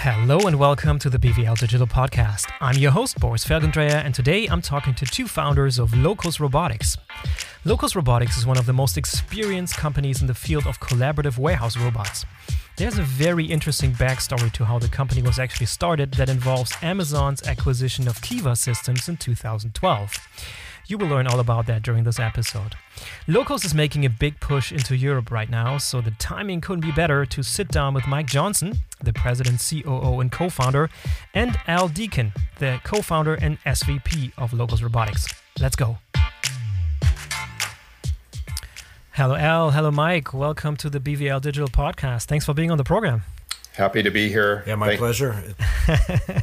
Hello and welcome to the BVL Digital Podcast. I'm your host, Boris Felgendreher, and today I'm talking to two founders of Locus Robotics. Locus Robotics is one of the most experienced companies in the field of collaborative warehouse robots. There's a very interesting backstory to how the company was actually started that involves Amazon's acquisition of Kiva Systems in 2012. You will learn all about that during this episode. Locus is making a big push into Europe right now, so the timing couldn't be better to sit down with Mike Johnson, the president, COO, and co founder, and Al Deacon, the co founder and SVP of Locus Robotics. Let's go. Hello, Al. Hello, Mike. Welcome to the BVL Digital Podcast. Thanks for being on the program. Happy to be here. Yeah, my Thank- pleasure.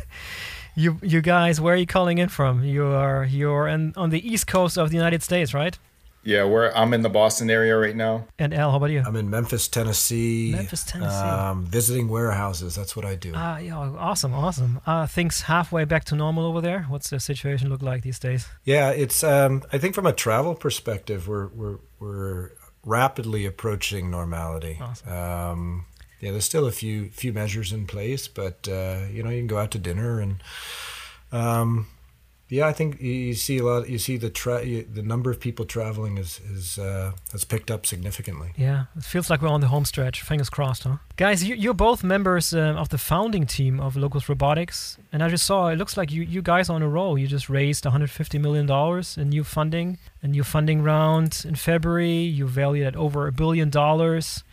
You, you guys, where are you calling in from? You are you're in, on the east coast of the United States, right? Yeah, we're I'm in the Boston area right now. And Al, how about you? I'm in Memphis, Tennessee. Memphis, Tennessee. Um, visiting warehouses. That's what I do. Ah, yeah, awesome, awesome. Uh, things halfway back to normal over there. What's the situation look like these days? yeah, it's. Um, I think from a travel perspective, we're we're we're rapidly approaching normality. Awesome. Um, yeah, there's still a few few measures in place, but uh, you know you can go out to dinner and. Um, yeah, I think you- see a lot. You see the tra- the number of people traveling is is uh, has picked up significantly. Yeah, it feels like we're on the home stretch. Fingers crossed, huh? Guys, you, you're both members uh, of the founding team of Locus Robotics, and I just saw it looks like you, you guys are on a roll. You just raised 150 million dollars in new funding, a new funding round in February. You valued at over a billion dollars.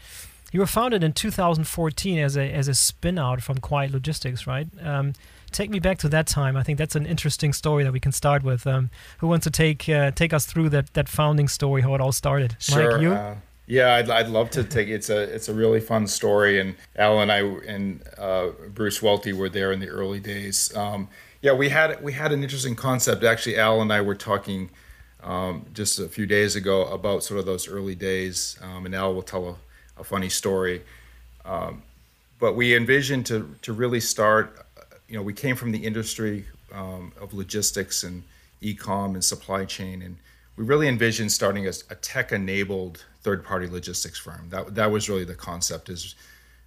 You were founded in 2014 as a as a spin out from Quiet Logistics, right? Um, take me back to that time. I think that's an interesting story that we can start with. Um, who wants to take uh, take us through that that founding story, how it all started? Sure. Mike, you? Uh, yeah, I'd, I'd love to take it's a it's a really fun story, and Al and I and uh, Bruce Welty were there in the early days. Um, yeah, we had we had an interesting concept. Actually, Al and I were talking um, just a few days ago about sort of those early days, um, and Al will tell a, a funny story. Um, but we envisioned to to really start. You know, we came from the industry um, of logistics and e-com and supply chain, and we really envisioned starting a, a tech-enabled third-party logistics firm. That that was really the concept. Is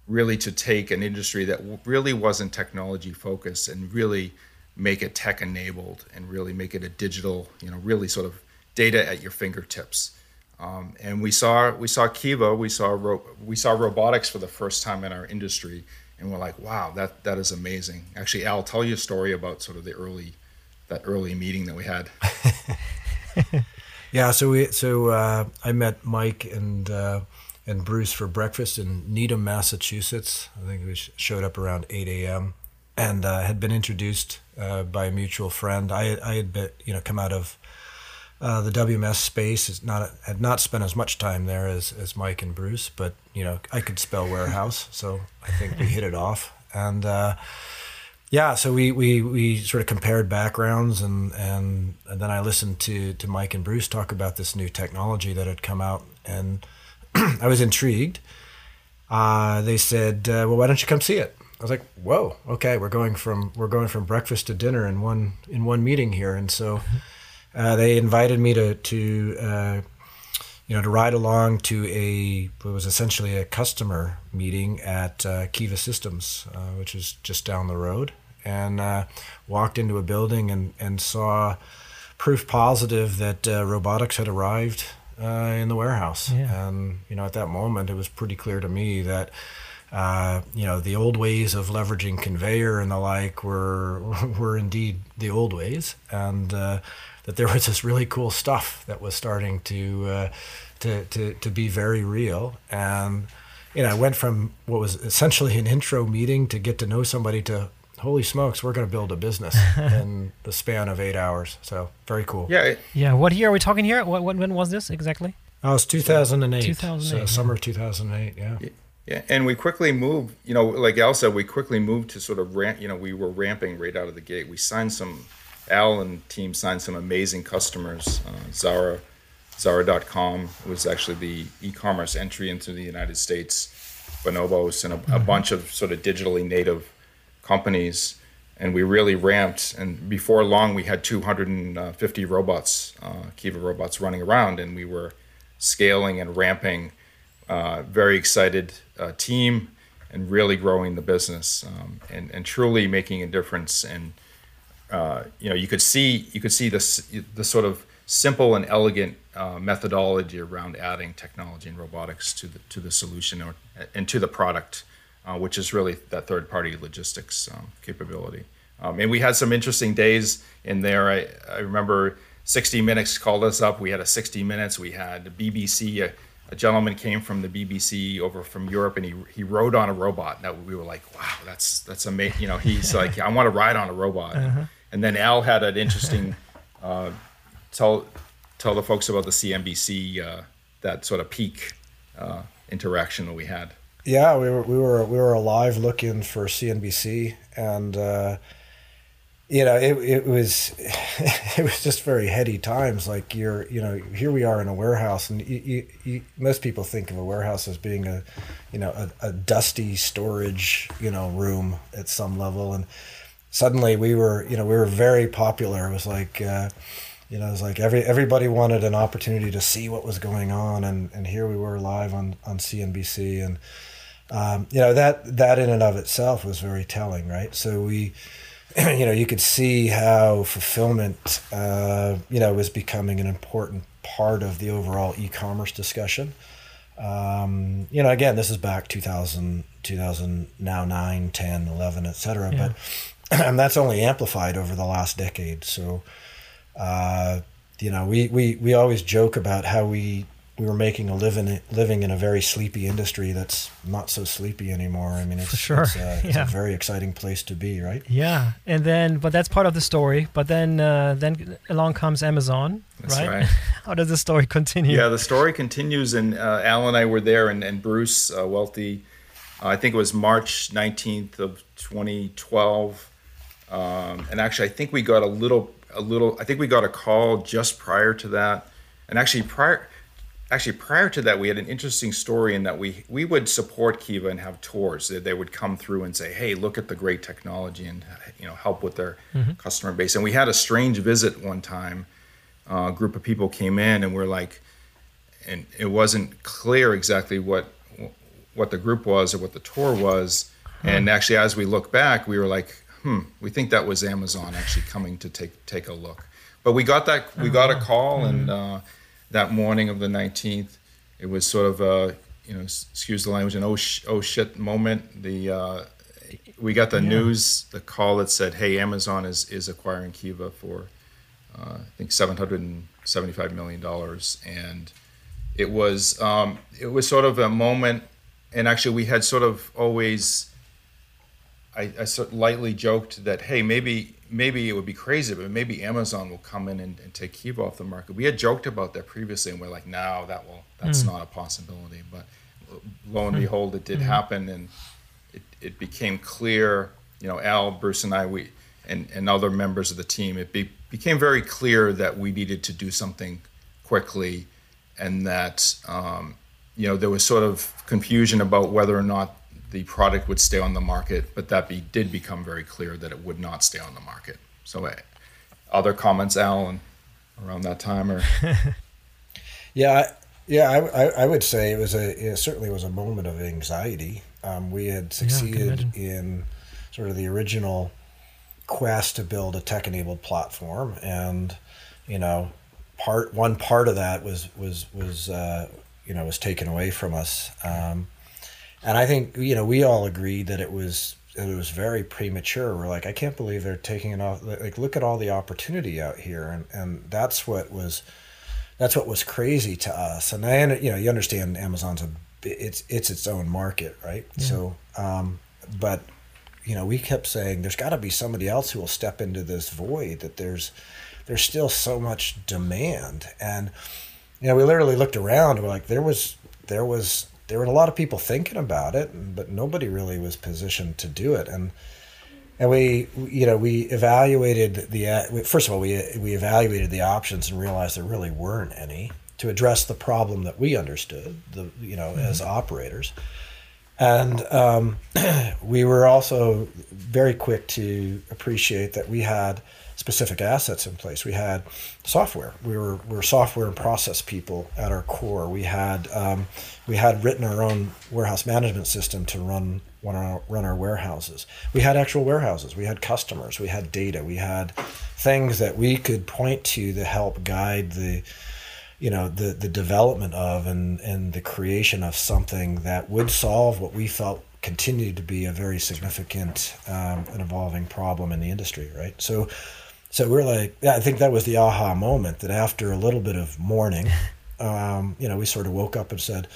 really to take an industry that really wasn't technology focused and really make it tech enabled and really make it a digital, you know, really sort of data at your fingertips. Um, and we saw we saw Kiva, we saw ro- we saw robotics for the first time in our industry, and we're like, wow, that that is amazing. Actually, Al, tell you a story about sort of the early that early meeting that we had. Yeah, so we so uh, I met Mike and uh, and Bruce for breakfast in Needham, Massachusetts. I think we showed up around eight a.m. and uh, had been introduced uh, by a mutual friend. I I had been, you know come out of uh, the WMS space. Is not had not spent as much time there as as Mike and Bruce, but you know I could spell warehouse, so I think we hit it off and. Uh, yeah, so we, we, we sort of compared backgrounds and, and and then I listened to, to Mike and Bruce talk about this new technology that had come out and I was intrigued. Uh, they said, uh, "Well, why don't you come see it?" I was like, "Whoa, okay, we're going from we're going from breakfast to dinner in one in one meeting here." And so uh, they invited me to to uh, you know to ride along to a what was essentially a customer meeting at uh, Kiva Systems, uh, which is just down the road, and uh, walked into a building and and saw proof positive that uh, robotics had arrived uh, in the warehouse. Yeah. And you know, at that moment, it was pretty clear to me that uh, you know the old ways of leveraging conveyor and the like were were indeed the old ways, and uh, that there was this really cool stuff that was starting to uh, to, to to be very real. And you know, I went from what was essentially an intro meeting to get to know somebody to holy smokes, we're going to build a business in the span of eight hours. So very cool. Yeah, Yeah, what year are we talking here? What, what when was this exactly? Oh, it's 2008. 2008, So yeah. summer 2008. Yeah. Yeah, and we quickly moved. You know, like Al said, we quickly moved to sort of ramp. You know, we were ramping right out of the gate. We signed some. Al and team signed some amazing customers. Uh, Zara, Zara.com was actually the e-commerce entry into the United States. Bonobos and a, a bunch of sort of digitally native companies, and we really ramped. And before long, we had 250 robots, uh, Kiva robots, running around, and we were scaling and ramping. Uh, very excited uh, team, and really growing the business um, and and truly making a difference. And uh, you know, you could see you could see this the sort of simple and elegant uh, methodology around adding technology and robotics to the to the solution or, and to the product, uh, which is really that third party logistics um, capability. Um, and we had some interesting days in there. I, I remember 60 Minutes called us up. We had a 60 Minutes. We had the BBC. A, a gentleman came from the BBC over from Europe, and he he rode on a robot. Now we were like, wow, that's that's amazing. You know, he's like, I want to ride on a robot. Uh-huh. And then Al had an interesting uh, tell tell the folks about the CNBC uh, that sort of peak uh, interaction that we had. Yeah, we were we were we were alive looking for CNBC, and uh, you know, it, it was it was just very heady times. Like you're, you know, here we are in a warehouse, and you, you, you, most people think of a warehouse as being a, you know, a, a, dusty storage, you know, room at some level. And suddenly we were, you know, we were very popular. It was like, uh, you know, it was like every everybody wanted an opportunity to see what was going on, and and here we were live on on CNBC, and um, you know that that in and of itself was very telling, right? So we you know, you could see how fulfillment, uh, you know, was becoming an important part of the overall e-commerce discussion. Um, you know, again, this is back 2000, 2000 now 9, 10, 11, et cetera. Yeah. But and that's only amplified over the last decade. So, uh, you know, we, we, we always joke about how we we were making a living living in a very sleepy industry that's not so sleepy anymore. I mean, it's, For sure. it's, uh, it's yeah. a very exciting place to be, right? Yeah, and then but that's part of the story. But then uh, then along comes Amazon, that's right? right. How does the story continue? Yeah, the story continues, and uh, Al and I were there, and, and Bruce uh, Welty, uh, I think it was March nineteenth of twenty twelve, um, and actually I think we got a little a little I think we got a call just prior to that, and actually prior actually prior to that we had an interesting story in that we we would support kiva and have tours they would come through and say hey look at the great technology and you know help with their mm-hmm. customer base. And we had a strange visit one time. Uh, a group of people came in and we're like and it wasn't clear exactly what what the group was or what the tour was. And actually as we look back we were like hmm we think that was amazon actually coming to take take a look but we got that we got a uh-huh. call mm-hmm. and uh, that morning of the 19th. It was sort of a, you know, excuse the language, an oh, sh- oh shit moment. The uh, we got the yeah. news, the call that said, "Hey, Amazon is is acquiring Kiva for, uh, I think, 775 million dollars," and it was um, it was sort of a moment. And actually, we had sort of always, I, I sort of lightly joked that, "Hey, maybe maybe it would be crazy, but maybe Amazon will come in and, and, take Kiva off the market. We had joked about that previously, and we're like, no, that will that's mm. not a possibility. But lo and hmm. behold, it did mm. happen, and it, it became clear. You know, Al, Bruce, and I, we and, and other members of the team, it be, became very clear that we needed to do something quickly, and that um, you know there was sort of confusion about whether or not the product would stay on the market, but that be, did become very clear that it would not stay on the market. So, uh, other comments, Alan, around that time, or yeah, yeah, I, I, I, would say it was a it certainly was a moment of anxiety. Um, we had succeeded yeah, in sort of the original quest to build a tech-enabled platform, and you know, part one part of that was was was uh, you know was taken away from us. Um, and I think you know we all agreed that it was it was very premature. We're like, I can't believe they're taking it off. Like, look at all the opportunity out here, and and that's what was that's what was crazy to us. And I, you know, you understand Amazon's a it's it's its own market, right? Yeah. So, um, but you know, we kept saying there's got to be somebody else who will step into this void. That there's there's still so much demand, and you know, we literally looked around. And we're like, there was there was there were a lot of people thinking about it, but nobody really was positioned to do it. And and we, you know, we evaluated the first of all, we we evaluated the options and realized there really weren't any to address the problem that we understood, the you know, mm-hmm. as operators. And um, we were also very quick to appreciate that we had specific assets in place. We had software. We were we were software and process people at our core. We had um, we had written our own warehouse management system to run run our, run our warehouses. We had actual warehouses. We had customers. We had data. We had things that we could point to to help guide the you know the the development of and and the creation of something that would solve what we felt continued to be a very significant um, and evolving problem in the industry right so so we're like i think that was the aha moment that after a little bit of mourning um, you know we sort of woke up and said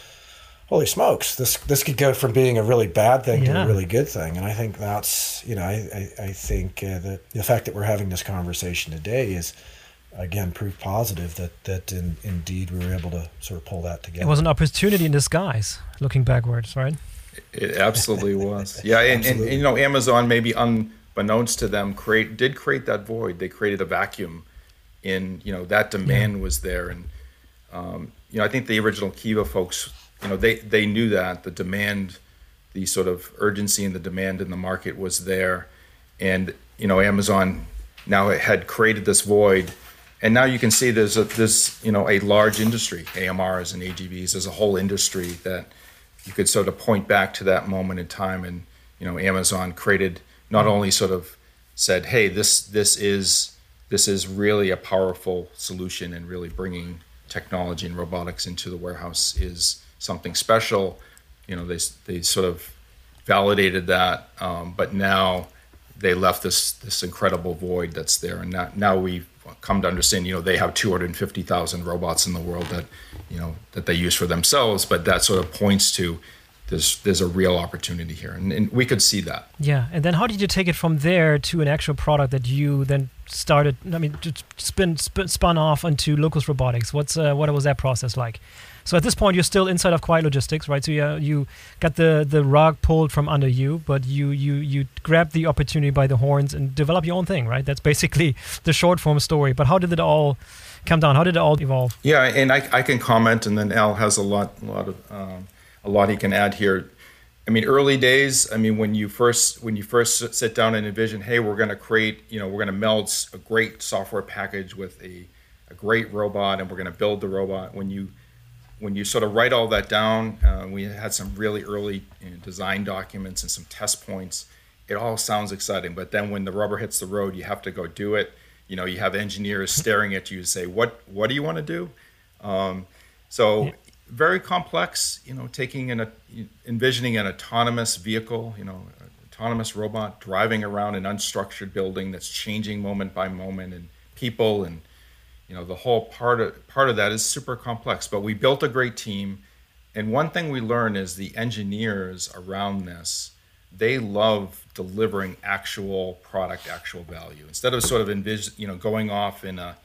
holy smokes this this could go from being a really bad thing yeah. to a really good thing and i think that's you know i i, I think uh, that the fact that we're having this conversation today is again proof positive that that in, indeed we were able to sort of pull that together. It was an opportunity in disguise, looking backwards, right? It absolutely was. Yeah, and, and, and, you know, Amazon maybe unbeknownst to them create did create that void. They created a vacuum, in you know that demand yeah. was there, and um, you know I think the original Kiva folks, you know, they they knew that the demand, the sort of urgency and the demand in the market was there, and you know Amazon now it had created this void. And now you can see there's a there's you know a large industry AMRs and AGVs there's a whole industry that you could sort of point back to that moment in time. And you know Amazon created not only sort of said hey this this is this is really a powerful solution and really bringing technology and robotics into the warehouse is something special. You know they they sort of validated that um, but now they left this this incredible void that's there. And now, now we've come to understand, you know, they have 250,000 robots in the world that, you know, that they use for themselves, but that sort of points to there's there's a real opportunity here, and, and we could see that. Yeah, and then how did you take it from there to an actual product that you then started? I mean, spin, spin spun off into Locus Robotics. What's uh, what was that process like? So at this point, you're still inside of Quiet Logistics, right? So you you got the the rug pulled from under you, but you you you grab the opportunity by the horns and develop your own thing, right? That's basically the short form story. But how did it all come down? How did it all evolve? Yeah, and I, I can comment, and then Al has a lot a lot of um, a lot he can add here. I mean, early days. I mean, when you first when you first sit down and envision, hey, we're going to create, you know, we're going to meld a great software package with a, a great robot, and we're going to build the robot. When you when you sort of write all that down, uh, we had some really early you know, design documents and some test points. It all sounds exciting, but then when the rubber hits the road, you have to go do it. You know, you have engineers staring at you and say, "What? What do you want to do?" Um, so very complex. You know, taking an envisioning an autonomous vehicle. You know, autonomous robot driving around an unstructured building that's changing moment by moment, and people and you know the whole part of part of that is super complex but we built a great team and one thing we learned is the engineers around this they love delivering actual product actual value instead of sort of envis- you know going off in a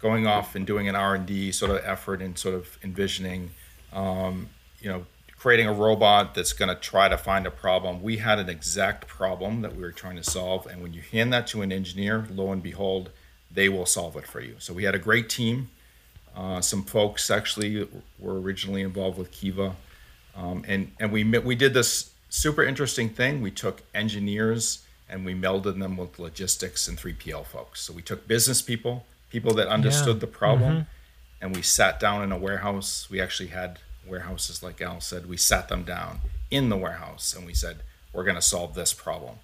going off and doing an r&d sort of effort and sort of envisioning um, you know creating a robot that's going to try to find a problem we had an exact problem that we were trying to solve and when you hand that to an engineer lo and behold they will solve it for you. So we had a great team. Uh, some folks actually were originally involved with Kiva, um, and and we we did this super interesting thing. We took engineers and we melded them with logistics and 3PL folks. So we took business people, people that understood yeah. the problem, mm-hmm. And we sat down in a warehouse. We actually had warehouses, like Al said. We sat them down in the warehouse and we said, "We're going to solve this problem."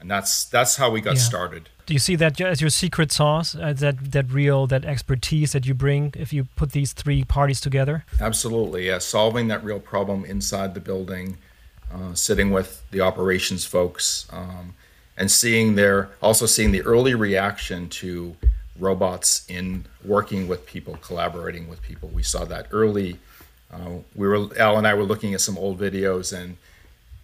and that's that's how we got yeah. started. Do you see that as your secret sauce? Uh, that that real that expertise that you bring if you put these three parties together? Absolutely, yeah. Solving that real problem inside the building, uh, sitting with the operations folks, um, and seeing their also seeing the early reaction to robots in working with people, collaborating with people. We saw that early. Uh, we were Al and I were looking at some old videos and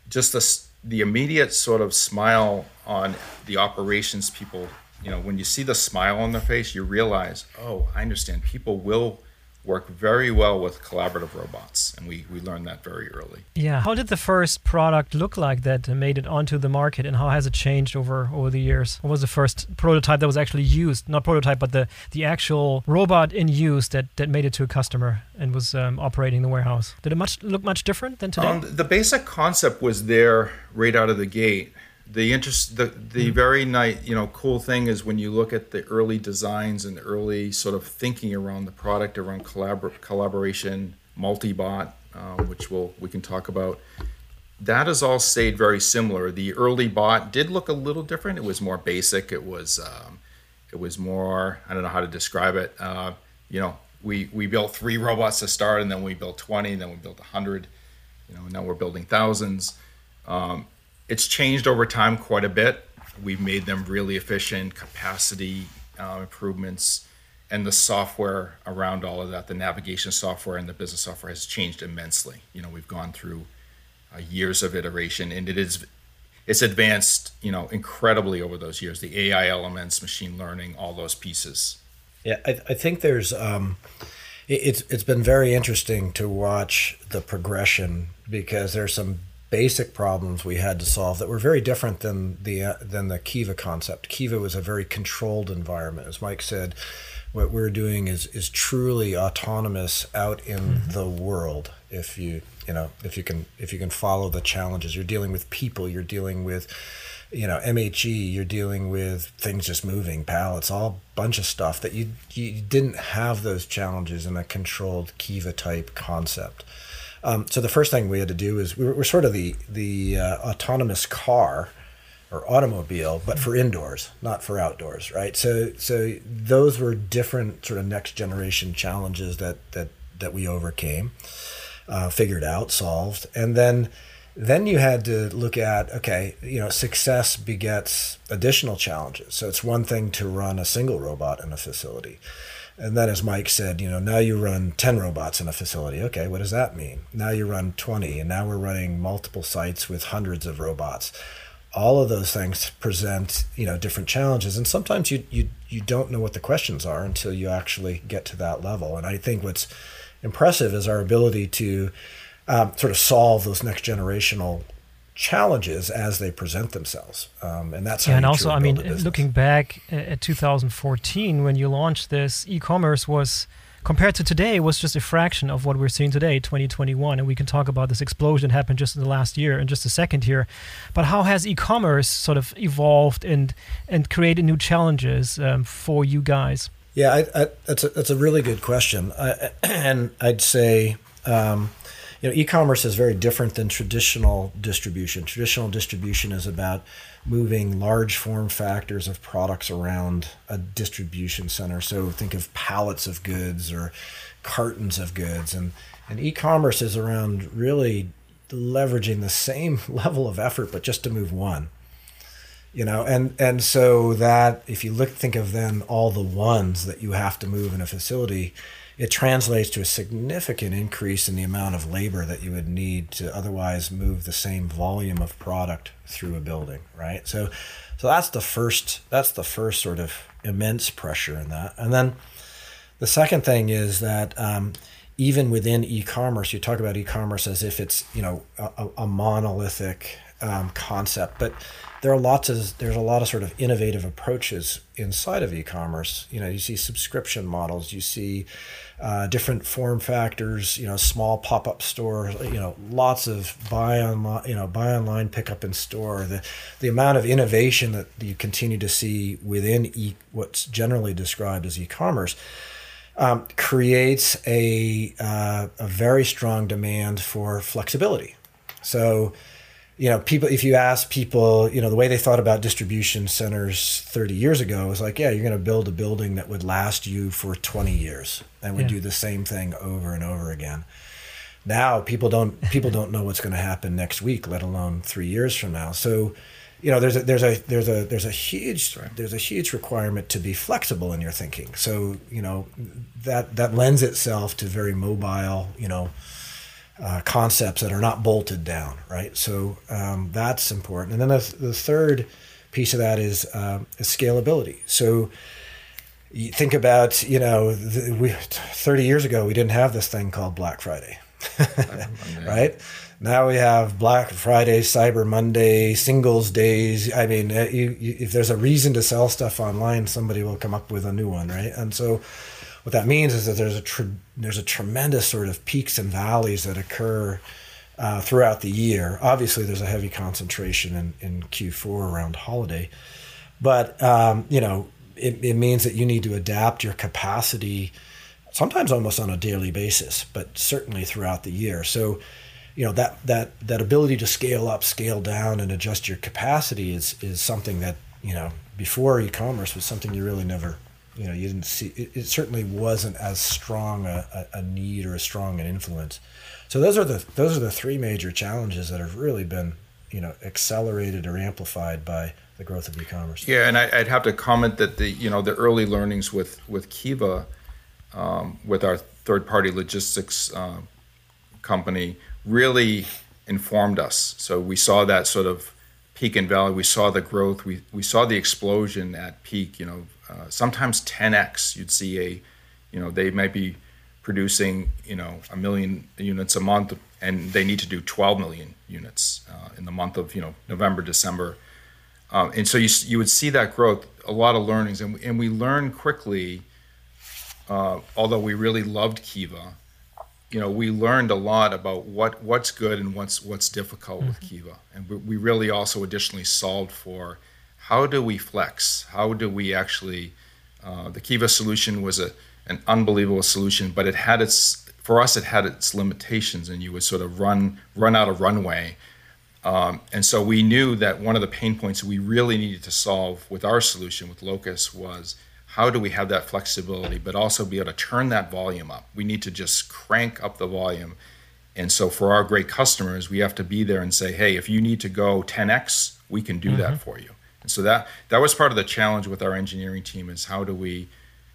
just the the immediate sort of smile on the operations people, you know, when you see the smile on their face, you realize, oh, I understand. People will work very well with collaborative robots, and we, we learned that very early. Yeah. How did the first product look like that made it onto the market, and how has it changed over over the years? What was the first prototype that was actually used? Not prototype, but the the actual robot in use that that made it to a customer and was um, operating the warehouse. Did it much look much different than today? Um, the basic concept was there right out of the gate the interest the the mm. very nice you know cool thing is when you look at the early designs and the early sort of thinking around the product around collabor- collaboration multi-bot uh, which we'll we can talk about that has all stayed very similar. The early bot did look a little different. It was more basic. It was um, it was more I don't know how to describe it. Uh, you know, we we built three robots to start, and then we built twenty, and then we built hundred. You know, now we're building thousands. Um, it's changed over time quite a bit. We've made them really efficient, capacity uh, improvements, and the software around all of that, the navigation software and the business software has changed immensely. You know, we've gone through uh, years of iteration, and it is it's advanced, you know, incredibly over those years. The AI elements, machine learning, all those pieces. Yeah, I, I think there's um, it, it's it's been very interesting to watch the progression because there's some basic problems we had to solve that were very different than the uh, than the Kiva concept. Kiva was a very controlled environment, as Mike said. What we're doing is is truly autonomous out in mm-hmm. the world. If you you know if you can if you can follow the challenges. You're dealing with people. You're dealing with you know MHE you're dealing with things just moving pallets all bunch of stuff that you you didn't have those challenges in a controlled Kiva type concept. Um, so the first thing we had to do is we were, we're sort of the the uh, autonomous car or automobile, but for indoors, not for outdoors, right? So so those were different sort of next generation challenges that that that we overcame uh, figured out, solved, and then then you had to look at okay, you know, success begets additional challenges. So it's one thing to run a single robot in a facility. And then, as Mike said, you know, now you run 10 robots in a facility. Okay, what does that mean? Now you run 20, and now we're running multiple sites with hundreds of robots. All of those things present, you know, different challenges, and sometimes you you you don't know what the questions are until you actually get to that level. And I think what's impressive is our ability to um, sort of solve those next generational challenges as they present themselves. Um, and that's yeah, and also, I mean, looking back at 2014 when you launched this, e-commerce was compared to today was just a fraction of what we're seeing today 2021 and we can talk about this explosion happened just in the last year in just a second here but how has e-commerce sort of evolved and and created new challenges um, for you guys yeah, I, I, that's a that's a really good question, I, and I'd say. Um, you know, e-commerce is very different than traditional distribution. Traditional distribution is about moving large form factors of products around a distribution center. So think of pallets of goods or cartons of goods, and and e-commerce is around really leveraging the same level of effort, but just to move one you know and and so that if you look think of then all the ones that you have to move in a facility it translates to a significant increase in the amount of labor that you would need to otherwise move the same volume of product through a building right? So so that's the first that's the first sort of immense pressure in that. And then the second thing is that um, even within e-commerce you talk about e-commerce as if it's you know a, a monolithic um, concept but there are lots of there's a lot of sort of innovative approaches inside of e-commerce. You know, you see subscription models, you see uh, different form factors. You know, small pop-up store. You know, lots of buy online. You know, buy online, pick up in store. The the amount of innovation that you continue to see within e, what's generally described as e-commerce. Um, creates a uh, a very strong demand for flexibility. So, you know, people, if you ask people, you know, the way they thought about distribution centers 30 years ago was like, yeah, you're going to build a building that would last you for 20 years and would yeah. do the same thing over and over again. Now people don't people don't know what's going to happen next week, let alone three years from now. So, you know, there's a there's a there's a there's a huge there's a huge requirement to be flexible in your thinking. So, you know, that that lends itself to very mobile, you know, uh, concepts that are not bolted down, right? So um, that's important. And then the, the, third piece of that is, uh, is scalability. So you think about, you know, the, we 30 years ago we didn't have this thing called Black Friday, right? Now we have Black Friday, Cyber Monday, Singles Days. I mean, uh, you, you, if there's a reason to sell stuff online, somebody will come up with a new one, right? And so what that means is that there's a tr- there's a tremendous sort of peaks and valleys that occur uh, throughout the year. Obviously, there's a heavy concentration in, in Q4 around holiday, but um, you know it, it means that you need to adapt your capacity sometimes almost on a daily basis, but certainly throughout the year. So you know that that that ability to scale up, scale down, and adjust your capacity is is something that you know before e-commerce was something you really never you know you didn't see. It, it certainly wasn't as strong a, a, need or as strong an influence. So those are the those are the three major challenges that have really been you know accelerated or amplified by the growth of e-commerce. Yeah, and I, would have to comment that the you know the early learnings with with Kiva, um, with our third party logistics uh, company, really informed us. So we saw that sort of peak and valley. We saw the growth. We we saw the explosion at peak. You know, uh, sometimes 10x. You'd see a, you know, they might be producing you know a million units a month, and they need to do 12 million units uh, in the month of you know November, December. Um, and so you, you would see that growth, a lot of learnings, and we, and we learned quickly. Uh, although we really loved Kiva, you know, we learned a lot about what what's good and what's what's difficult mm-hmm. with Kiva, and we, we really also additionally solved for how do we flex? How do we actually? Uh, the Kiva solution was a an unbelievable solution, but it had its for us it had its limitations, and you would sort of run run out of runway. Um, and so we knew that one of the pain points we really needed to solve with our solution with Locus was how do we have that flexibility, but also be able to turn that volume up? We need to just crank up the volume. And so for our great customers, we have to be there and say, hey, if you need to go 10x, we can do mm-hmm. that for you. And so that that was part of the challenge with our engineering team is how do we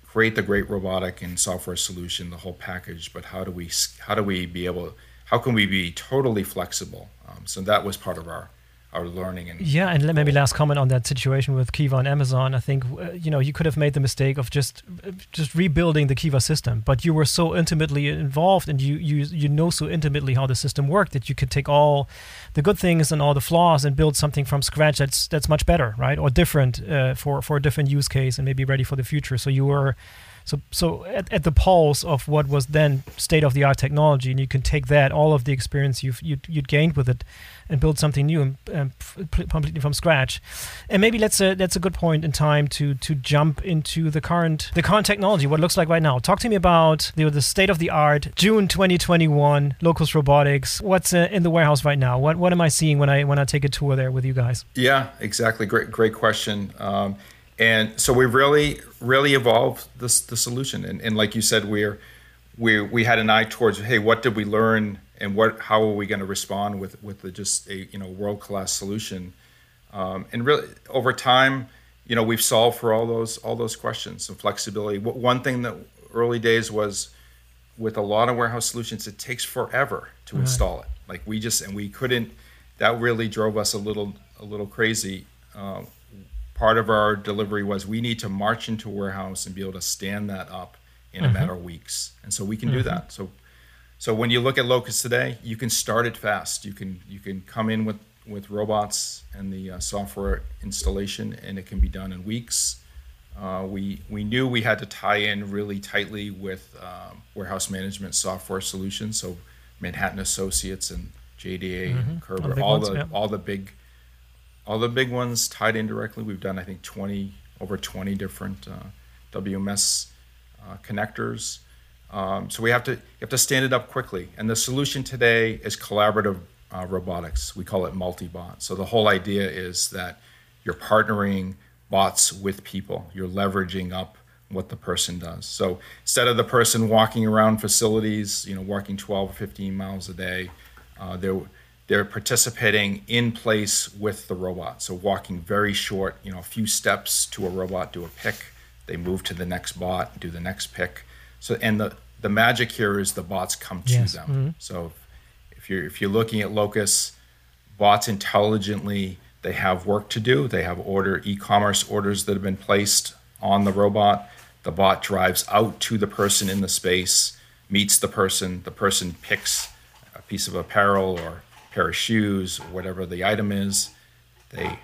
create the great robotic and software solution, the whole package, but how do we how do we be able how can we be totally flexible? Um, so that was part of our our learning and yeah and maybe last comment on that situation with kiva and amazon. I think uh, you know you could have made the mistake of just uh, just rebuilding the kiva system but you were so intimately involved and you you you know so intimately how the system worked that you could take all the good things and all the flaws and build something from scratch that's that's much better right? Or different uh, for for a different use case and maybe ready for the future. So you were so, so at, at the pulse of what was then state of the art technology, and you can take that, all of the experience you've you'd, you'd gained with it, and build something new and um, completely from scratch. And maybe that's a that's a good point in time to to jump into the current the current technology, what it looks like right now. Talk to me about the, the state of the art, June 2021, Locus Robotics. What's uh, in the warehouse right now? What what am I seeing when I when I take a tour there with you guys? Yeah, exactly. Great great question. Um, and so we really really evolved this the solution and, and like you said we're we we had an eye towards hey what did we learn and what how are we going to respond with with the, just a you know world class solution um, and really over time you know we've solved for all those all those questions and flexibility one thing that early days was with a lot of warehouse solutions it takes forever to right. install it like we just and we couldn't that really drove us a little a little crazy uh, part of our delivery was we need to march into a warehouse and be able to stand that up in mm-hmm. a matter of weeks. And so we can mm-hmm. do that. So so when you look at Locus today, you can start it fast. You can you can come in with with robots and the uh, software installation, and it can be done in weeks. Uh, we we knew we had to tie in really tightly with um, warehouse management software solutions, so Manhattan Associates and JDA mm-hmm. and Körber, all the, all, the yeah. all the big all the big ones tied in directly. We've done I think 20 over 20 different uh, WMS uh, connectors. Um, so we have to you have to stand it up quickly. And the solution today is collaborative uh, robotics. We call it multi-bot. So the whole idea is that you're partnering bots with people. You're leveraging up what the person does. So instead of the person walking around facilities, you know, walking 12 or 15 miles a day, uh, they're they're participating in place with the robot. So walking very short, you know, a few steps to a robot, do a pick, they move to the next bot, do the next pick. So and the the magic here is the bots come to yes. them. Mm-hmm. So if you're if you're looking at Locus, bots intelligently they have work to do. They have order e-commerce orders that have been placed on the robot. The bot drives out to the person in the space, meets the person. The person picks a piece of apparel or pair of shoes, whatever the item is. They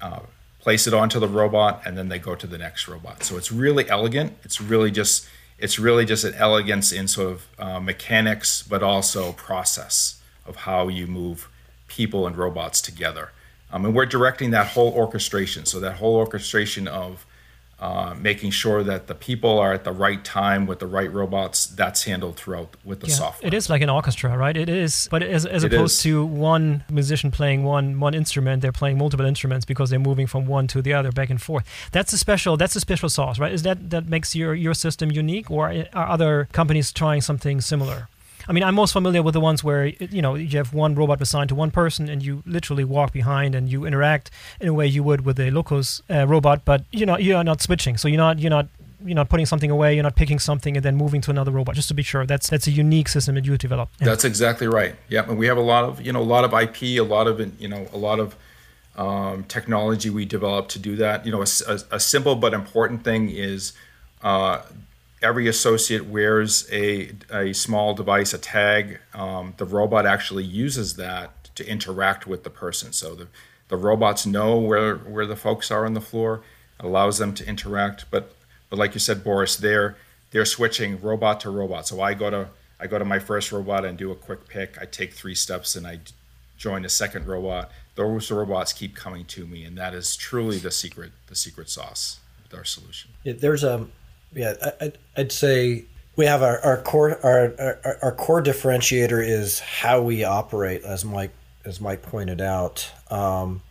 uh, place it onto the robot, and then they go to the next robot. So it's really elegant. It's really just it's really just an elegance in sort of uh, mechanics, but also process of how you move people and robots together. Um, and we're directing that whole orchestration. So that whole orchestration of uh, making sure that the people are at the right time with the right robots. That's handled throughout with the Yeah, software. It is like an orchestra, right? It is, but as, as It opposed is. to one musician playing one one instrument, they're playing multiple instruments because they're moving from one to the other, back and forth. That's a special. That's a special sauce, right? Is that that makes your your system unique, or are other companies trying something similar? I mean, I'm most familiar with the ones where you know you have one robot assigned to one person, and you literally walk behind and you interact in a way you would with a Locus uh, robot, but you know you're not switching, so you're not you're not you're not putting something away, you're not picking something and then moving to another robot. Just to be sure, that's that's a unique system that you developed. Yeah. That's exactly right. Yeah, and we have a lot of you know a lot of IP, a lot of you know a lot of um, technology we developed to do that. You know, a simple but important thing is uh, every associate wears a a small device, a tag. Um, the robot actually uses that to interact with the person. So the the robots know where where the folks are on the floor, allows them to interact. But but like you said, Boris, they're they're switching robot to robot. So I go to I go to my first robot and do a quick pick. I take three steps and I join a second robot. Those robots keep coming to me, and that is truly the secret the secret sauce with our solution. There's a yeah I, I'd- I'd say we have our, our core our, our our core differentiator is how we operate as mike as mike pointed out. Um,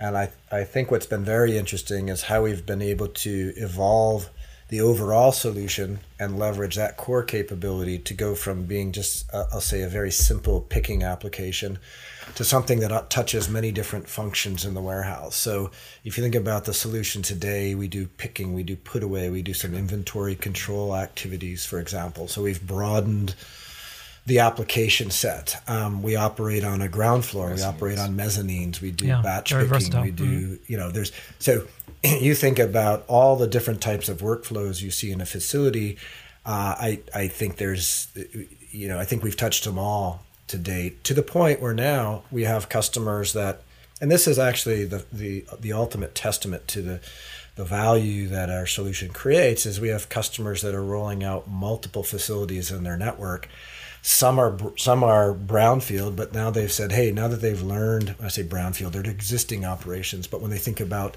and I, I think what's been very interesting is how we've been able to evolve the overall solution and leverage that core capability to go from being just uh, i'll say a very simple picking application to something that touches many different functions in the warehouse. So if you think about the solution today, we do picking, we do put away, we do some inventory control activities, for example. So we've broadened the application set. Um, we operate on a ground floor. We operate on mezzanines. We do Yeah, batch picking. versatile. We do, you know, there's so you think about all the different types of workflows you see in a facility. Uh, I I think there's, you know, I think we've touched them all to date to the point where now we have customers that, and this is actually the the the ultimate testament to the the value that our solution creates is we have customers that are rolling out multiple facilities in their network some are some are brownfield, but now they've said, hey, now that they've learned, I say brownfield, they're existing operations. But when they think about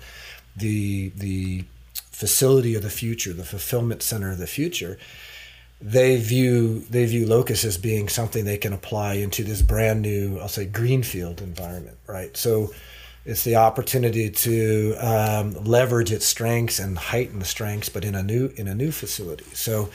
the the facility of the future, the fulfillment center of the future, they view they view Locus as being something they can apply into this brand new, I'll say, greenfield environment, right? So it's the opportunity to um, leverage its strengths and heighten the strengths, but in a new in a new facility. So,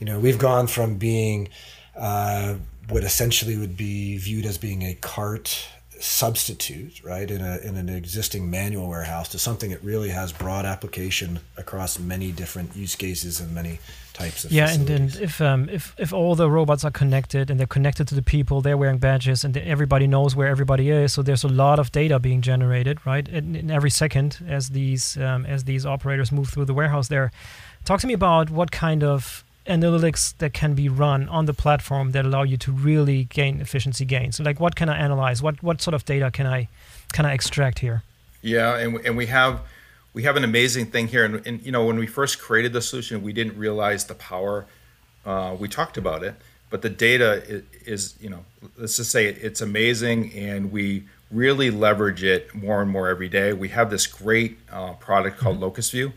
you know, we've gone from being uh, what essentially would be viewed as being a cart substitute, right, in a in an existing manual warehouse to something that really has broad application across many different use cases and many types of Yeah, and, and if um, if if all the robots are connected and they're connected to the people, they're wearing badges, and everybody knows where everybody is. So there's a lot of data being generated, right? In, in every second as these um, as these operators move through the warehouse. There, talk to me about what kind of analytics that can be run on the platform that allow you to really gain efficiency gains. So like, what can I analyze? What what sort of data can I can I extract here? Yeah, and and we have we have an amazing thing here, and, and you know when we first created the solution, we didn't realize the power. Uh, we talked about it, but the data is, is you know let's just say it, it's amazing, and we really leverage it more and more every day. We have this great uh, product called Locus View.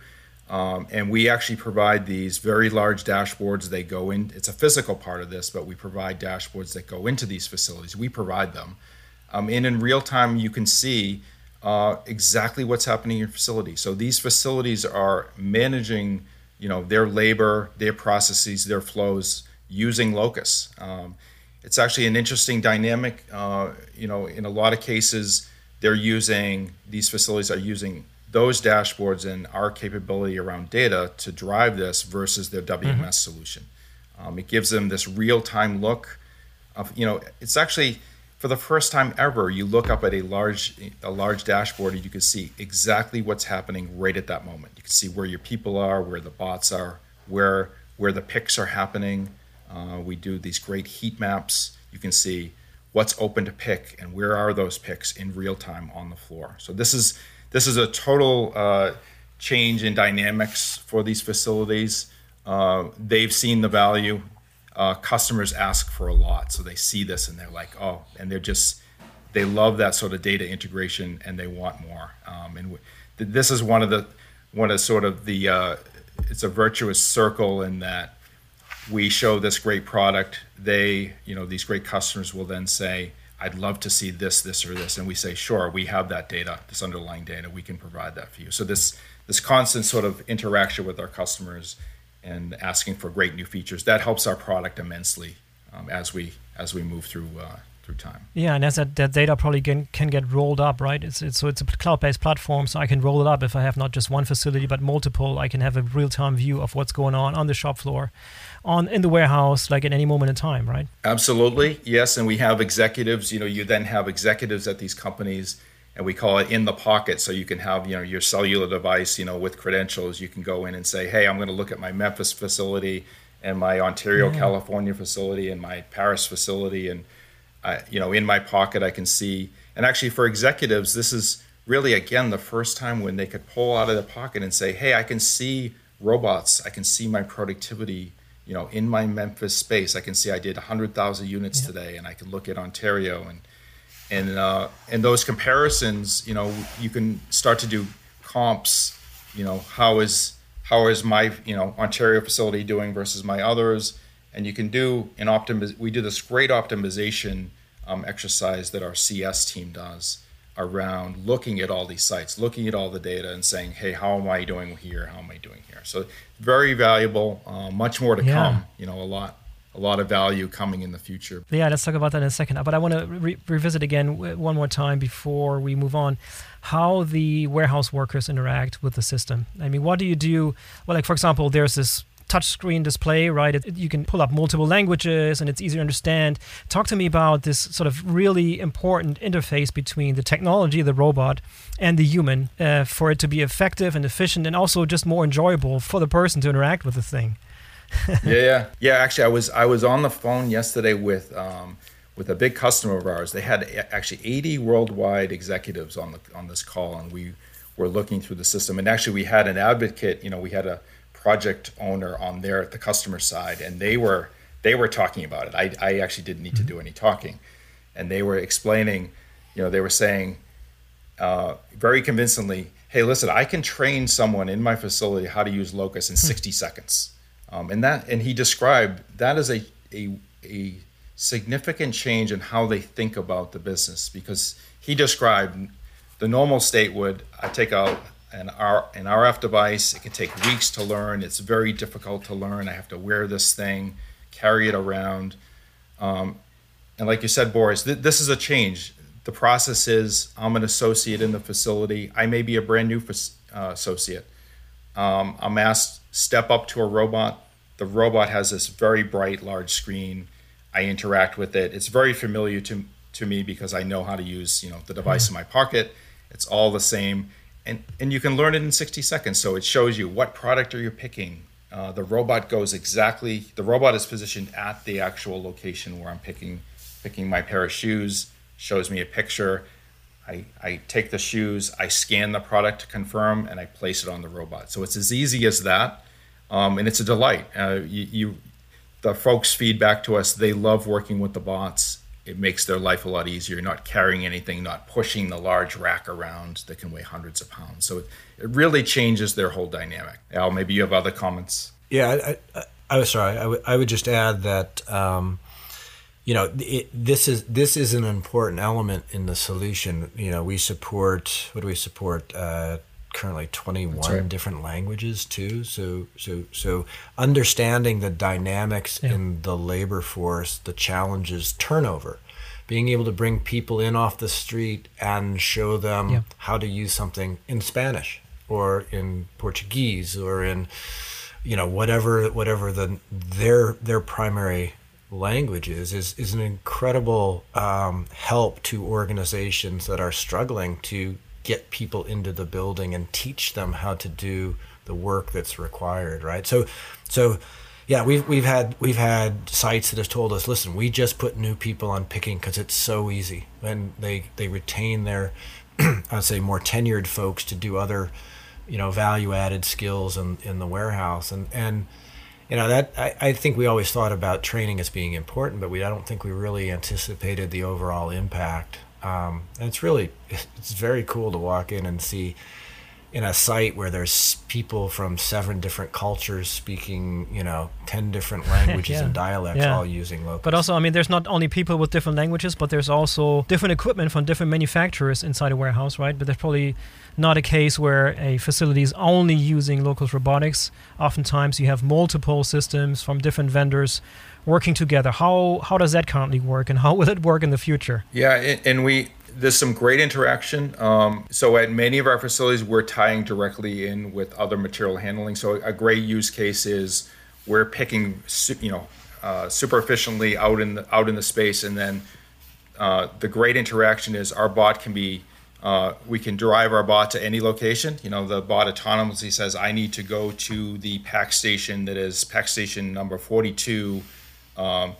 Um, and we actually provide these very large dashboards. They go in, it's a physical part of this, but we provide dashboards that go into these facilities. We provide them. Um, and in real time, you can see uh, exactly what's happening in your facility. So these facilities are managing, you know, their labor, their processes, their flows using Locus. Um, it's actually an interesting dynamic. Uh, you know, in a lot of cases, they're using these facilities are using those dashboards and our capability around data to drive this versus their WMS solution. Um, it gives them this real-time look of, you know, it's actually for the first time ever, you look up at a large a large dashboard and you can see exactly what's happening right at that moment. You can see where your people are, where the bots are, where where the picks are happening. Uh, we do these great heat maps. You can see what's open to pick and where are those picks in real time on the floor. So this is this is a total uh, change in dynamics for these facilities. Uh, they've seen the value. Uh, customers ask for a lot, so they see this and they're like, oh, and they're just they love that sort of data integration and they want more. Um, and this is one of the one of sort of the uh, it's a virtuous circle in that we show this great product. They, you know, these great customers will then say, I'd love to see this, this, or this. And we say, sure, we have that data, this underlying data, we can provide that for you. So this this constant sort of interaction with our customers and asking for great new features, that helps our product immensely um, as we as we move through uh, through time. Yeah, and as that, that data probably can, can get rolled up, right? It's, it's so it's a cloud-based platform, so I can roll it up if I have not just one facility but multiple. I can have a real-time view of what's going on on the shop floor, on in the warehouse, like at any moment in time, right? Absolutely, yes. And we have executives. You know, you then have executives at these companies. And we call it in the pocket, so you can have you know your cellular device, you know, with credentials. You can go in and say, "Hey, I'm going to look at my Memphis facility and my Ontario, yeah. California facility and my Paris facility, and I, you know, in my pocket, I can see. And actually, for executives, this is really again the first time when they could pull out of their pocket and say, "Hey, I can see robots. I can see my productivity." You know, in my Memphis space, I can see I did 100,000 units yeah. today, and I can look at Ontario and and uh, and those comparisons. You know, you can start to do comps. You know, how is how is my you know Ontario facility doing versus my others? and you can do an optimiz- we do this great optimization um, exercise that our cs team does around looking at all these sites looking at all the data and saying hey how am i doing here? How am i doing here? So very valuable uh, much more to yeah. come you know a lot a lot of value coming in the future. Yeah let's talk about that in a second. But i want to re- revisit again one more time before we move on how the warehouse workers interact with the system. I mean what do you do? Well like for example there's this touchscreen display, right? It, you can pull up multiple languages and it's easy to understand. Talk to me about this sort of really important interface between the technology, the robot, and the human uh, for it to be effective and efficient and also just more enjoyable for the person to interact with the thing. yeah, yeah, yeah. Actually, I was I was on the phone yesterday with um, with a big customer of ours. They had actually 80 worldwide executives on the on this call, and we were looking through the system. And actually, we had an advocate. You know, we had a project owner on there at the customer side, and they were they were talking about it. I, I actually didn't need to do any talking, and they were explaining. You know, they were saying uh, very convincingly, "Hey, listen, I can train someone in my facility how to use Locus in 60 seconds." Um, and that and he described that as a, a a significant change in how they think about the business because he described the normal state would I take a an, R, an RF device. It can take weeks to learn. It's very difficult to learn. I have to wear this thing, carry it around. Um, and like you said, Boris, th- this is a change. The process is I'm an associate in the facility. I may be a brand new uh, associate. Um, I'm asked step up to a robot. The robot has this very bright, large screen. I interact with it. It's very familiar to to me because I know how to use you know the device mm-hmm. in my pocket. It's all the same and and you can learn it in 60 seconds. So it shows you what product are you picking. Uh, the robot goes exactly. The robot is positioned at the actual location where I'm picking picking my pair of shoes. Shows me a picture. I, I take the shoes, I scan the product to confirm, and I place it on the robot. So it's as easy as that, um, and it's a delight. Uh, you, you, the folks feedback to us; they love working with the bots it makes their life a lot easier, not carrying anything, not pushing the large rack around that can weigh hundreds of pounds. So it, it really changes their whole dynamic. Al, maybe you have other comments. Yeah, I, I, I was sorry. I, w- I would just add that, um, you know, it, this is this is an important element in the solution. You know, we support what do we support? Uh, currently 21 right. different languages too so so so understanding the dynamics yeah. in the labor force the challenges turnover being able to bring people in off the street and show them yeah. how to use something in spanish or in portuguese or in you know whatever whatever the their their primary language is is, is an incredible um, help to organizations that are struggling to get people into the building and teach them how to do the work that's required, right? So, so yeah, we've we've had we've had sites that have told us, listen, we just put new people on picking because it's so easy, and they they retain their, I'd say, more tenured folks to do other, you know, value added skills in in the warehouse, and and you know that I, I think we always thought about training as being important, but we I don't think we really anticipated the overall impact um, and it's really it's very cool to walk in and see in a site where there's people from seven different cultures speaking, you know, ten different languages Yeah. and dialects, Yeah. all using Locus. But also, I mean, there's not only people with different languages, but there's also different equipment from different manufacturers inside a warehouse, right? But there's probably not a case where a facility is only using Locus robotics. Oftentimes, you have multiple systems from different vendors working together. How how does that currently work, and how will it work in the future? Yeah, and, we there's some great interaction. Um, so at many of our facilities, we're tying directly in with other material handling. So a great use case is we're picking, you know, uh, super efficiently out in the out in the space, and then uh, the great interaction is our bot can be. Uh, we can drive our bot to any location. You know, the bot autonomously says, "I need to go to the pack station that is pack station number 42 um,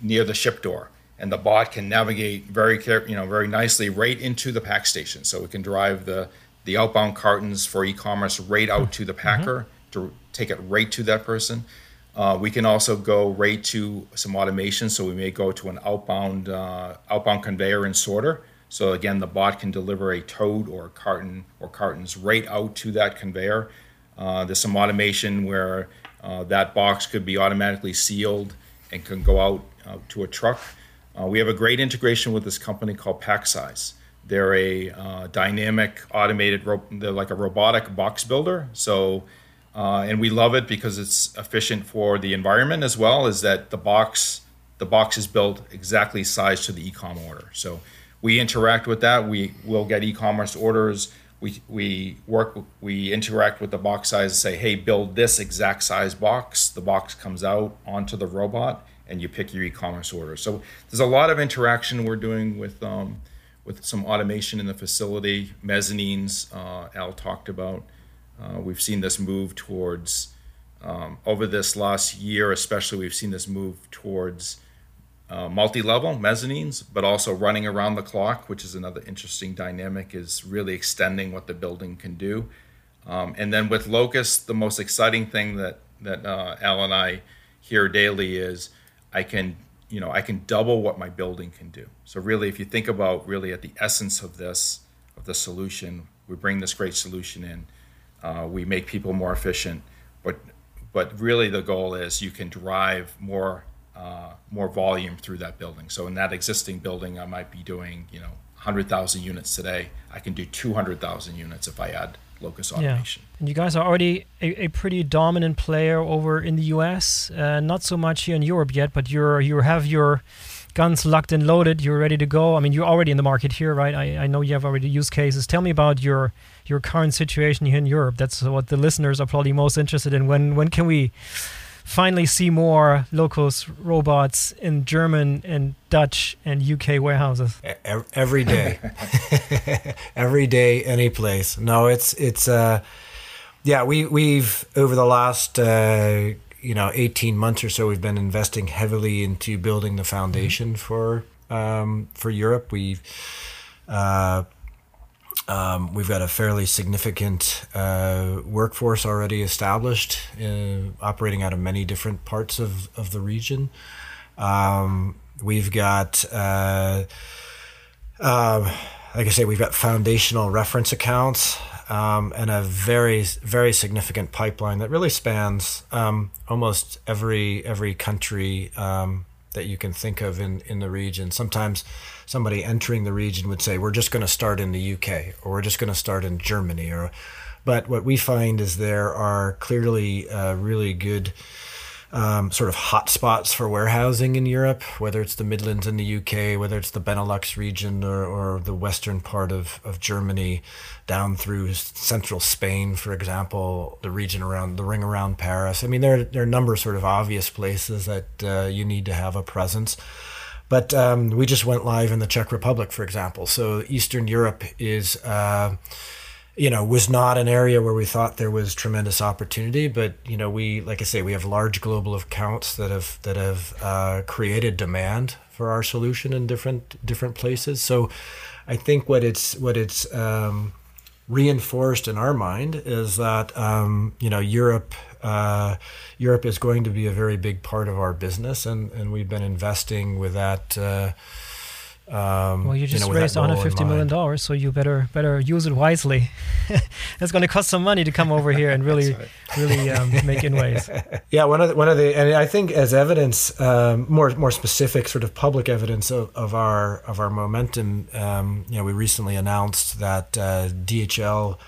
near the ship door." And the bot can navigate very care, you know, very nicely right into the pack station. So we can drive the the outbound cartons for e-commerce right out to the packer to take it right to that person. Uh, we can also go right to some automation. So we may go to an outbound uh, outbound conveyor and sorter. So again, the bot can deliver a tote or a carton or cartons right out to that conveyor. Uh, there's some automation where uh, that box could be automatically sealed and can go out uh, to a truck. Uh, we have a great integration with this company called PackSize. They're a uh, dynamic, automated, ro- they're like a robotic box builder. So, uh, and we love it because it's efficient for the environment as well. Is that the box, the box is built exactly sized to the e-com order. So, we interact with that. We will get e-commerce orders. We we work. We interact with the PackSize and say, hey, build this exact size box. The box comes out onto the robot and you pick your e-commerce order. So there's a lot of interaction we're doing with um, with some automation in the facility, mezzanines. Uh, Al talked about. Uh, we've seen this move towards um, over this last year, especially. We've seen this move towards uh, multi-level mezzanines, but also running around the clock, which is another interesting dynamic. Is really extending what the building can do. Um, and then with Locus, the most exciting thing that that uh, Al and I hear daily is I can, you know, I can double what my building can do. So really, if you think about really at the essence of this, of the solution, we bring this great solution in. Uh, we make people more efficient, but but really the goal is you can drive more uh, more volume through that building. So in that existing building, I might be doing you know 100,000 units today. I can do 200,000 units if I add Locus automation. Yeah. And you guys are already a, a pretty dominant player over in the US. Uh, not so much here in Europe yet, but you're you have your guns locked and loaded. You're ready to go. I mean, you're already in the market here, right? I, I know you have already use cases. Tell me about your your current situation here in Europe. That's what the listeners are probably most interested in. When when can we finally see more Locus robots in German and Dutch and UK warehouses? Every day. Every day any place. No it's it's uh yeah we we've over the last uh you know 18 months or so we've been investing heavily into building the foundation for um for Europe. We've uh um, we've got a fairly significant uh, workforce already established, uh, operating out of many different parts of, of the region. Um, we've got, uh, like I say, we've got foundational reference accounts um, and a very, very significant pipeline that really spans um, almost every every country um, that you can think of in, in the region. Sometimes somebody entering the region would say, "We're just going to start in the UK," or "We're just going to start in Germany," or. But what we find is there are clearly uh, really good um, sort of hotspots for warehousing in Europe, whether it's the Midlands in the UK, whether it's the Benelux region or, or the western part of, of Germany, down through central Spain, for example, the region around the ring around Paris. I mean, there, there are a number of sort of obvious places that uh, you need to have a presence. But um, we just went live in the Czech Republic, for example. So Eastern Europe is. Uh, you know, was not an area where we thought there was tremendous opportunity. But you know, we, like I say, we have large global accounts that have that have uh, created demand for our solution in different different places. So, I think what it's what it's um, reinforced in our mind is that um, you know Europe. Uh, Europe is going to be a very big part of our business, and, and we've been investing with that uh, Um, well, you just you know, raised 150 million dollars, so you better better use it wisely. it's going to cost some money to come over here and really right. really um, make inways. Yeah, one of the, one of the and I think as evidence, um, more more specific sort of public evidence of, of our of our momentum. Um, you know, we recently announced that uh, DHL.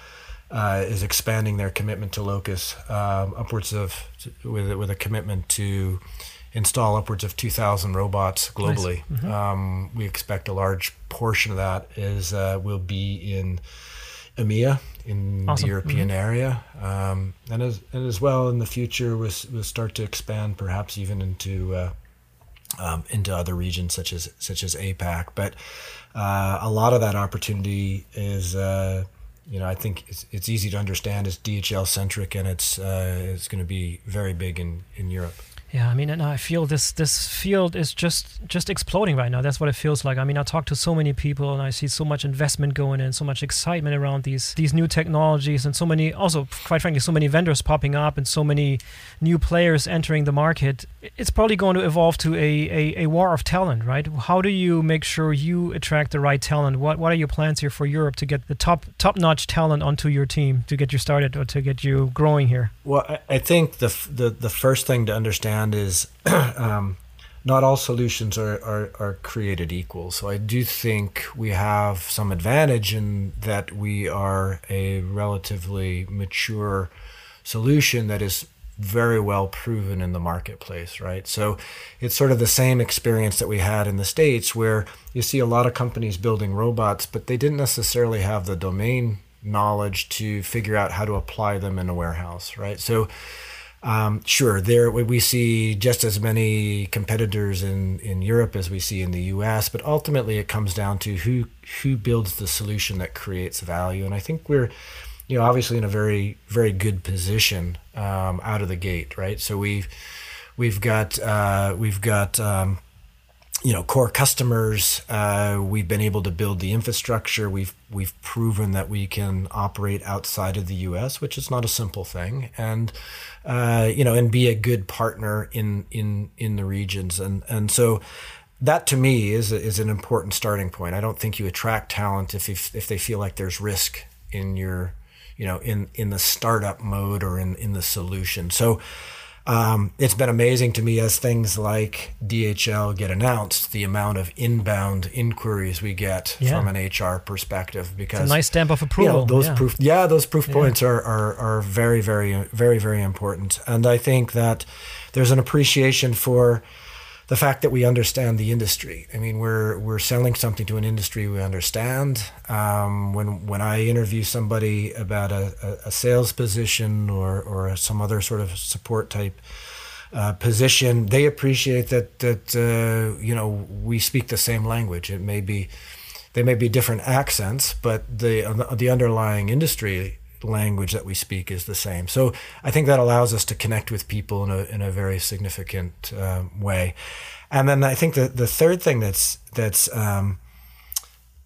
Uh, is expanding their commitment to Locus um, upwards of with with a commitment to install upwards of 2,000 robots globally. Nice. Mm-hmm. Um, we expect a large portion of that is uh, will be in EMEA in awesome. the European mm-hmm. area, um, and as and as well in the future we'll, we'll start to expand perhaps even into uh, um, into other regions such as such as APAC. But uh, a lot of that opportunity is. Uh, you know, I think it's, it's easy to understand. It's DHL centric, and it's uh, it's going to be very big in, in Europe. Yeah, I mean, and I feel this this field is just just exploding right now. That's what it feels like. I mean, I talk to so many people, and I see so much investment going in, so much excitement around these these new technologies, and so many also, quite frankly, so many vendors popping up, and so many new players entering the market. It's probably going to evolve to a, a, a war of talent, right? How do you make sure you attract the right talent? What what are your plans here for Europe to get the top top notch talent onto your team to get you started or to get you growing here? Well, I, I think the the the first thing to understand understand is um, not all solutions are, are, are, created equal. So I do think we have some advantage in that we are a relatively mature solution that is very well proven in the marketplace, right? So it's sort of the same experience that we had in the States where you see a lot of companies building robots, but they didn't necessarily have the domain knowledge to figure out how to apply them in a warehouse, right? So um, sure, there we see just as many competitors in, in Europe as we see in the U.S., but ultimately it comes down to who who builds the solution that creates value. And I think we're, you know, obviously in a very very good position um, out of the gate, right? So we've we've got uh, we've got um, you know core customers uh, we've been able to build the infrastructure. We've we've proven that we can operate outside of the US which is not a simple thing. And uh, you know and be a good partner in in in the regions. And and so that to me is is an important starting point. I don't think you attract talent if if, if they feel like there's risk in your you know in in the startup mode or in in the solution. So um, it's been amazing to me as things like DHL get announced, the amount of inbound inquiries we get yeah. from an HR perspective. Because it's a nice stamp of approval. You know, those yeah. proof, yeah, those proof yeah. points are, are are very, very, very, very important. And I think that there's an appreciation for the fact that we understand the industry. I mean, we're we're selling something to an industry we understand. Um, when when I interview somebody about a, a, sales position or or some other sort of support type uh, position, they appreciate that that uh, you know we speak the same language. It may be they may be different accents, but the the underlying industry language that we speak is the same. So I think that allows us to connect with people in a in a very significant uh, way. And then I think the the third thing that's that's um,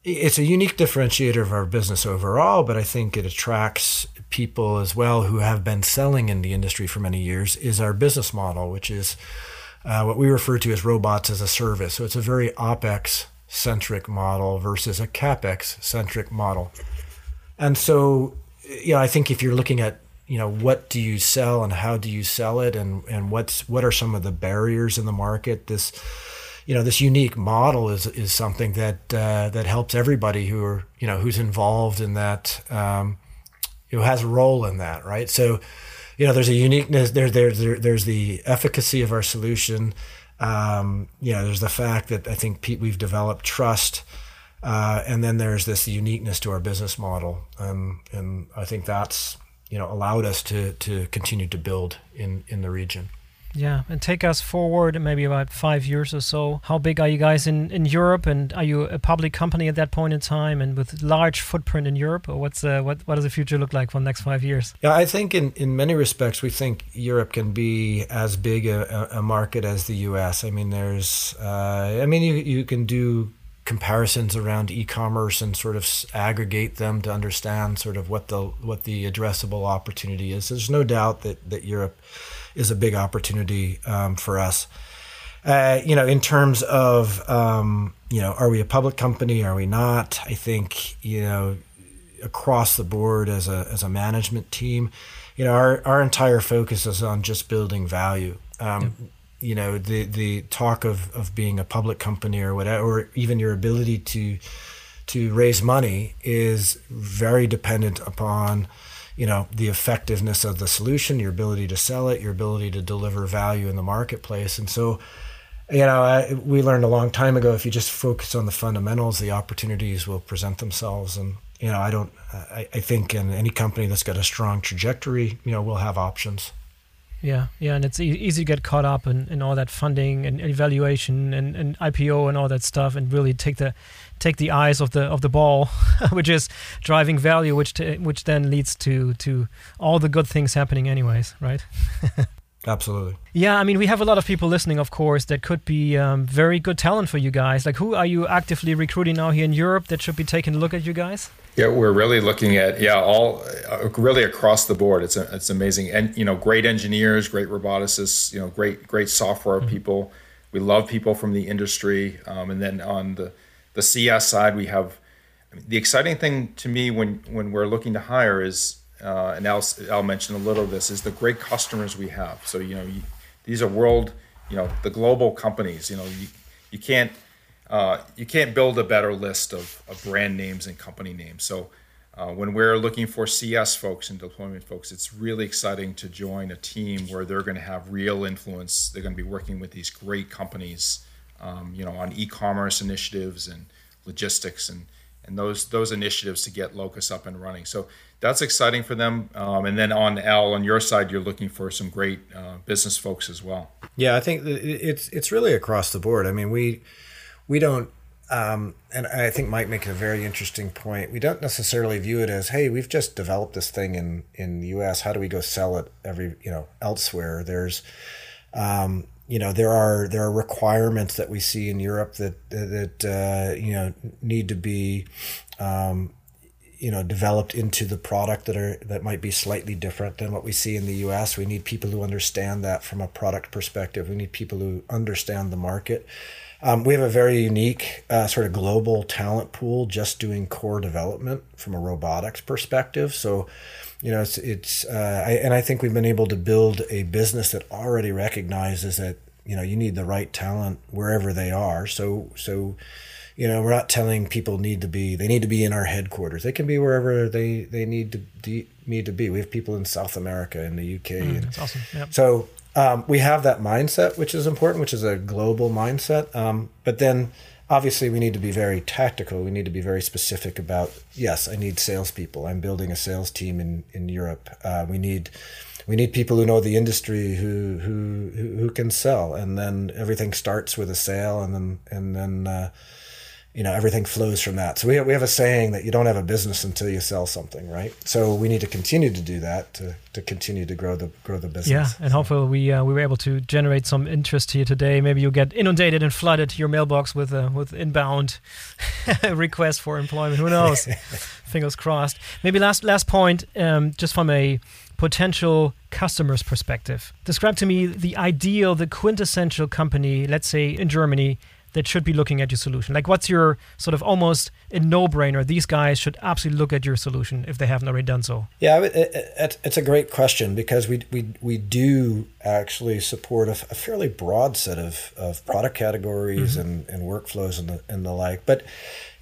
it's a unique differentiator of our business overall, but I think it attracts people as well who have been selling in the industry for many years. Is our business model, which is uh, what we refer to as robots as a service. So it's a very opex centric model versus a capex centric model. And so you know, I think if you're looking at you know what do you sell and how do you sell it and and what's what are some of the barriers in the market this you know this unique model is is something that uh, that helps everybody who are you know who's involved in that um, who has a role in that right? So you know there's a uniqueness there, there, there there's the efficacy of our solution. Um, you know there's the fact that I think Pete, we've developed trust uh, and then there's this uniqueness to our business model, um, and I think that's you know allowed us to to continue to build in in the region. Yeah, and take us forward maybe about five years or so. How big are you guys in, in Europe, and are you a public company at that point in time, and with large footprint in Europe, or what's uh, what what does the future look like for the next five years? Yeah, I think in, in many respects we think Europe can be as big a, a market as the U.S. I mean, there's uh, I mean you you can do comparisons around e-commerce and sort of aggregate them to understand sort of what the what the addressable opportunity is. There's no doubt that that Europe is a big opportunity um, for us. Uh, you know, in terms of um, you know, are we a public company? Are we not? I think you know, across the board as a as a management team, you know, our our entire focus is on just building value. Um, You know, the the talk of of being a public company or whatever, or even your ability to to raise money is very dependent upon you know the effectiveness of the solution your ability to sell it your ability to deliver value in the marketplace. And so you know I, we learned a long time ago if you just focus on the fundamentals the opportunities will present themselves. And you know i don't i, I think in any company that's got a strong trajectory you know we'll have options yeah, yeah, and it's e- easy to get caught up in, in all that funding and evaluation and, and IPO and all that stuff, and really take the take the eyes of the of the ball, which is driving value, which t- which then leads to to all the good things happening, anyways, right? Absolutely. Yeah, I mean, we have a lot of people listening, of course, that could be um, very good talent for you guys. Like, who are you actively recruiting now here in Europe that should be taking a look at you guys? Yeah, we're really looking at yeah, all uh, really across the board. It's a, it's amazing, and you know, great engineers, great roboticists, you know, great great software mm-hmm. people. We love people from the industry, um, and then on the the CS side, we have I mean, the exciting thing to me when when we're looking to hire is, uh, and Al mentioned a little of this, is the great customers we have. So you know, you, these are world, you know, the global companies. You know, you you can't uh, you can't build a better list of, of brand names and company names. So uh, when we're looking for CS folks and deployment folks, it's really exciting to join a team where they're going to have real influence. They're going to be working with these great companies, um, you know, on e-commerce initiatives and logistics and and those those initiatives to get Locus up and running. So that's exciting for them. Um, and then on Al, on your side, you're looking for some great uh, business folks as well. Yeah, I think it's it's really across the board. I mean, we we don't um, and I think Mike make a very interesting point. We don't necessarily view it as, hey, we've just developed this thing in in the U.S. How do we go sell it every you know elsewhere? There's, um, you know, there are there are requirements that we see in Europe that that uh, you know need to be, um, you know, developed into the product that are that might be slightly different than what we see in the U.S. We need people who understand that from a product perspective. We need people who understand the market. Um, we have a very unique uh, sort of global talent pool just doing core development from a robotics perspective. So, you know, it's, it's uh, I, and I think we've been able to build a business that already recognizes that, you know, you need the right talent wherever they are. So, so, you know, we're not telling people need to be, they need to be in our headquarters. They can be wherever they, they need to, de- need to be. We have people in South America, in the UK. Mm, and, that's awesome. Yep. So, um, we have that mindset, which is important, which is a global mindset. Um, but then obviously we need to be very tactical. We need to be very specific about, yes, I need salespeople. I'm building a sales team in, in Europe. Uh, we need, we need people who know the industry who, who, who can sell. And then everything starts with a sale and then, and then, uh, you know everything flows from that. So we have, we have a saying that you don't have a business until you sell something right? So we need to continue to do that to, to continue to grow the grow the business. Yeah and hopefully we uh, we were able to generate some interest here today. Maybe you get inundated and flooded your mailbox with uh, with inbound requests for employment. Who knows? Fingers crossed. Maybe last last point um, just from a potential customer's perspective. Describe to me the ideal the quintessential company let's say in germany that should be looking at your solution? Like, what's your sort of almost a no-brainer? These guys should absolutely look at your solution if they haven't already done so. Yeah, it, it, it's a great question because we we we do actually support a, a fairly broad set of, of product categories mm-hmm. and, and workflows and the and the like, but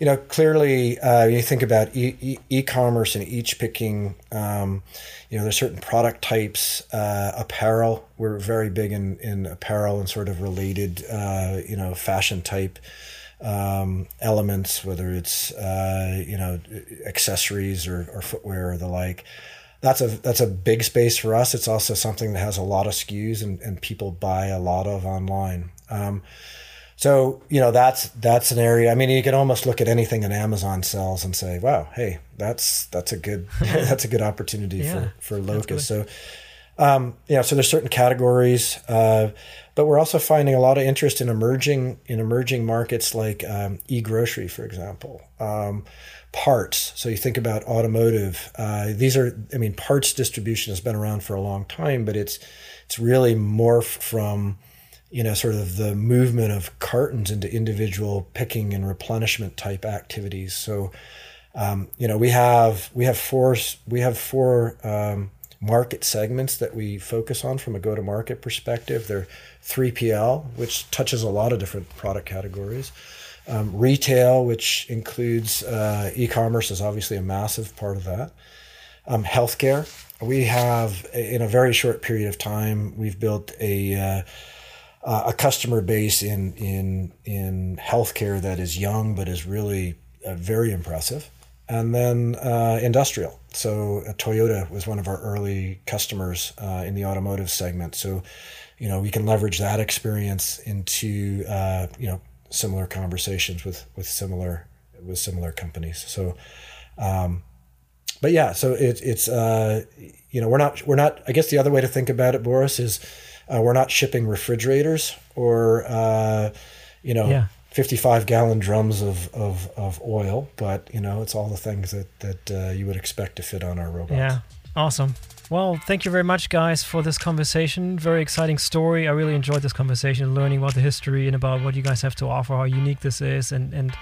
you know, clearly, uh, you think about e- e- commerce and each picking. Um, you know, there's certain product types, uh, apparel. We're very big in in apparel and sort of related, uh, you know, fashion type um, elements, whether it's uh, you know accessories or, or footwear or the like. That's a that's a big space for us. It's also something that has a lot of SKUs and, and people buy a lot of online. Um, so you know that's that's an area. I mean, you can almost look at anything that Amazon sells and say, "Wow, hey, that's that's a good that's a good opportunity yeah, for for Locus." So, um, you know, so there's certain categories, uh, but we're also finding a lot of interest in emerging in emerging markets like um, e grocery, for example. Um, parts. So you think about automotive. Uh, these are, I mean, parts distribution has been around for a long time, but it's it's really morphed from you know, sort of the movement of cartons into individual picking and replenishment type activities. So, um, you know, we have we have four we have four um, market segments that we focus on from a go to market perspective. They're 3PL, which touches a lot of different product categories. Um, retail, which includes uh, e-commerce, is obviously a massive part of that. Um, healthcare, we have in a very short period of time, we've built a uh, a customer base in in in healthcare that is young but is really uh, very impressive. And then uh, industrial. So uh, Toyota was one of our early customers uh, in the automotive segment. So, you know, we can leverage that experience into uh, you know similar conversations with with similar with similar companies. So, um, but yeah, so it, it's uh, you know we're not we're not. I guess the other way to think about it, Boris, is uh, we're not shipping refrigerators or uh, you know. Yeah. 55 gallon drums of, of, of oil, but you know, it's all the things that, that uh, you would expect to fit on our robots. Yeah, awesome. Well, thank you very much, guys, for this conversation. Very exciting story. I really enjoyed this conversation, learning about the history and about what you guys have to offer, how unique this is, and, and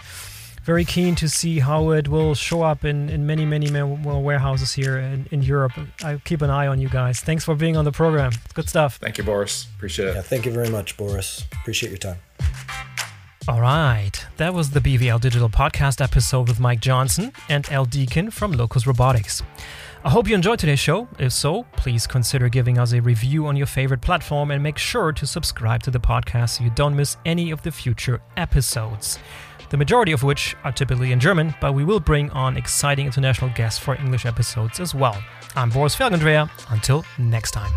very keen to see how it will show up in, in many, many more warehouses here in, in Europe. I keep an eye on you guys. Thanks for being on the program. Good stuff. Thank you, Boris. Appreciate it. Yeah, thank you very much, Boris. Appreciate your time. All right, that was the BVL Digital Podcast episode with Mike Johnson and Al Deacon from Locus Robotics. I hope you enjoyed today's show. If so, please consider giving us a review on your favorite platform and make sure to subscribe to the podcast so you don't miss any of the future episodes. The majority of which are typically in German, but we will bring on exciting international guests for English episodes as well. I'm Boris Felgendreher. Until next time.